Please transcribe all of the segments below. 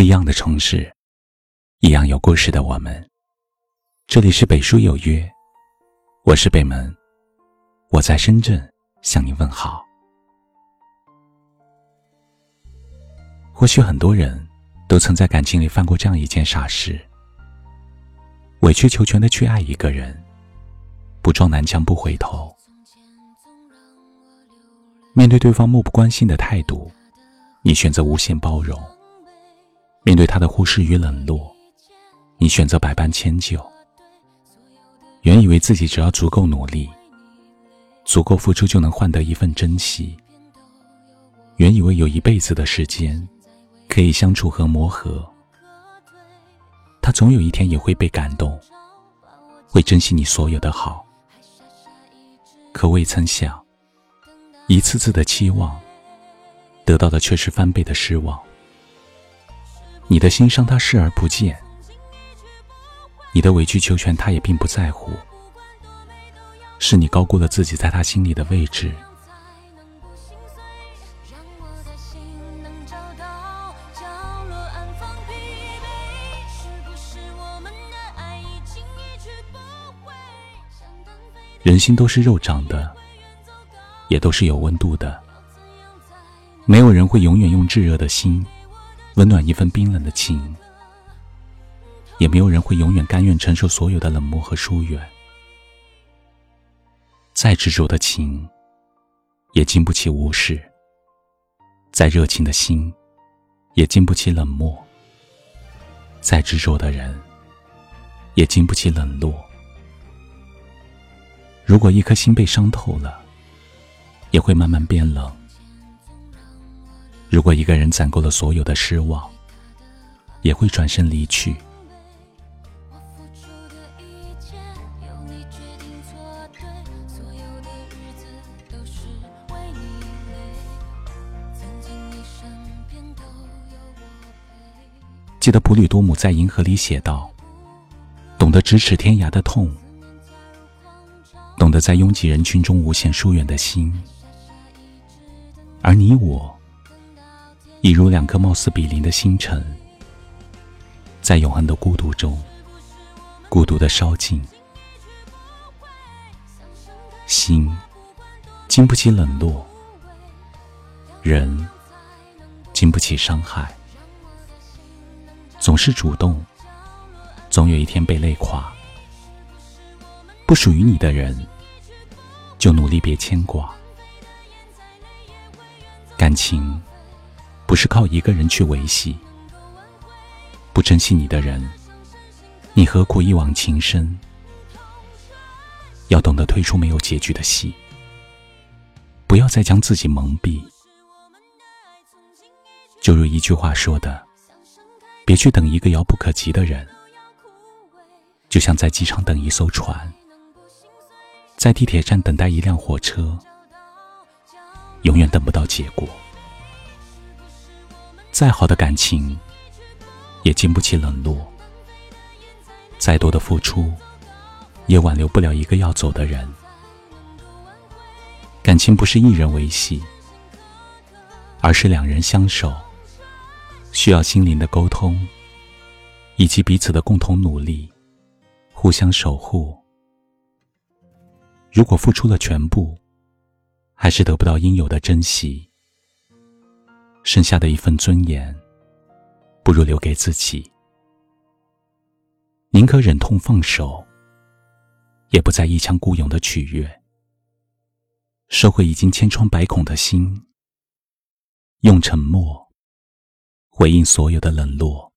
不一样的城市，一样有故事的我们。这里是北书有约，我是北门，我在深圳向你问好。或许很多人都曾在感情里犯过这样一件傻事：委曲求全的去爱一个人，不撞南墙不回头。面对对方漠不关心的态度，你选择无限包容；面对他的忽视与冷落，你选择百般迁就。原以为自己只要足够努力、足够付出，就能换得一份珍惜；原以为有一辈子的时间可以相处和磨合，他总有一天也会被感动，会珍惜你所有的好。可未曾想。一次次的期望，得到的却是翻倍的失望。你的心伤他视而不见，你的委曲求全他也并不在乎，是你高估了自己在他心里的位置。人心都是肉长的。也都是有温度的，没有人会永远用炙热的心温暖一份冰冷的情，也没有人会永远甘愿承受所有的冷漠和疏远。再执着的情，也经不起无视；再热情的心，也经不起冷漠；再执着的人，也经不起冷落。如果一颗心被伤透了，也会慢慢变冷。如果一个人攒够了所有的失望，也会转身离去。记得普吕多姆在《银河》里写道：“懂得咫尺天涯的痛，懂得在拥挤人群中无限疏远的心。”而你我，一如两颗貌似比邻的星辰，在永恒的孤独中，孤独的烧尽。心经不起冷落，人经不起伤害。总是主动，总有一天被累垮。不属于你的人，就努力别牵挂。感情不是靠一个人去维系，不珍惜你的人，你何苦一往情深？要懂得退出没有结局的戏，不要再将自己蒙蔽。就如一句话说的：“别去等一个遥不可及的人，就像在机场等一艘船，在地铁站等待一辆火车。”永远等不到结果。再好的感情，也经不起冷落；再多的付出，也挽留不了一个要走的人。感情不是一人维系，而是两人相守，需要心灵的沟通，以及彼此的共同努力，互相守护。如果付出了全部，还是得不到应有的珍惜，剩下的一份尊严，不如留给自己。宁可忍痛放手，也不再一腔孤勇的取悦。收回已经千疮百孔的心，用沉默回应所有的冷落。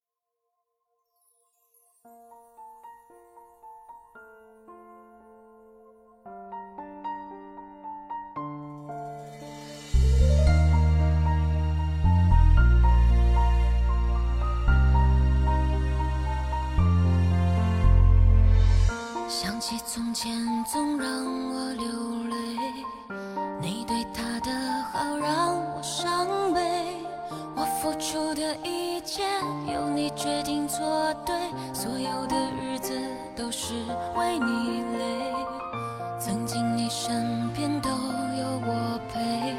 总让我流泪，你对他的好让我伤悲。我付出的一切由你决定做对，所有的日子都是为你累。曾经你身边都有我陪，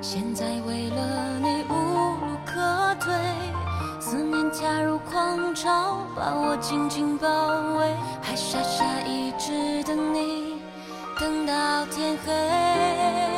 现在为潮把我紧紧包围还傻傻一直等你等到天黑。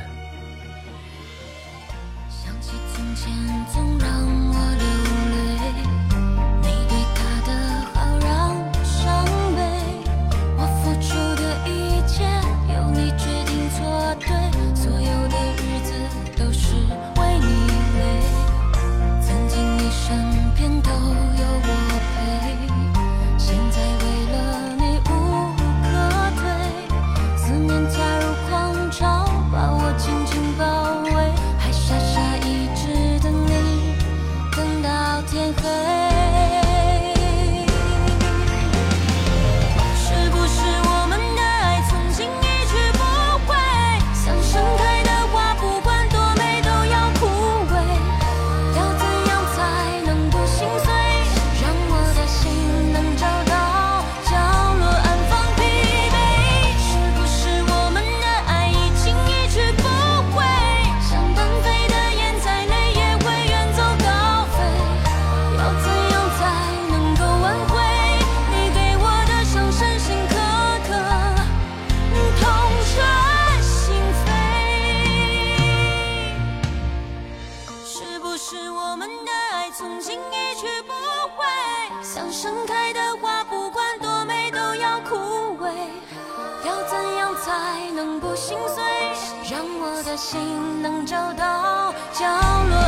是我们的爱，从今一去不回。像盛开的花，不管多美都要枯萎。要怎样才能不心碎？让我的心能找到角落。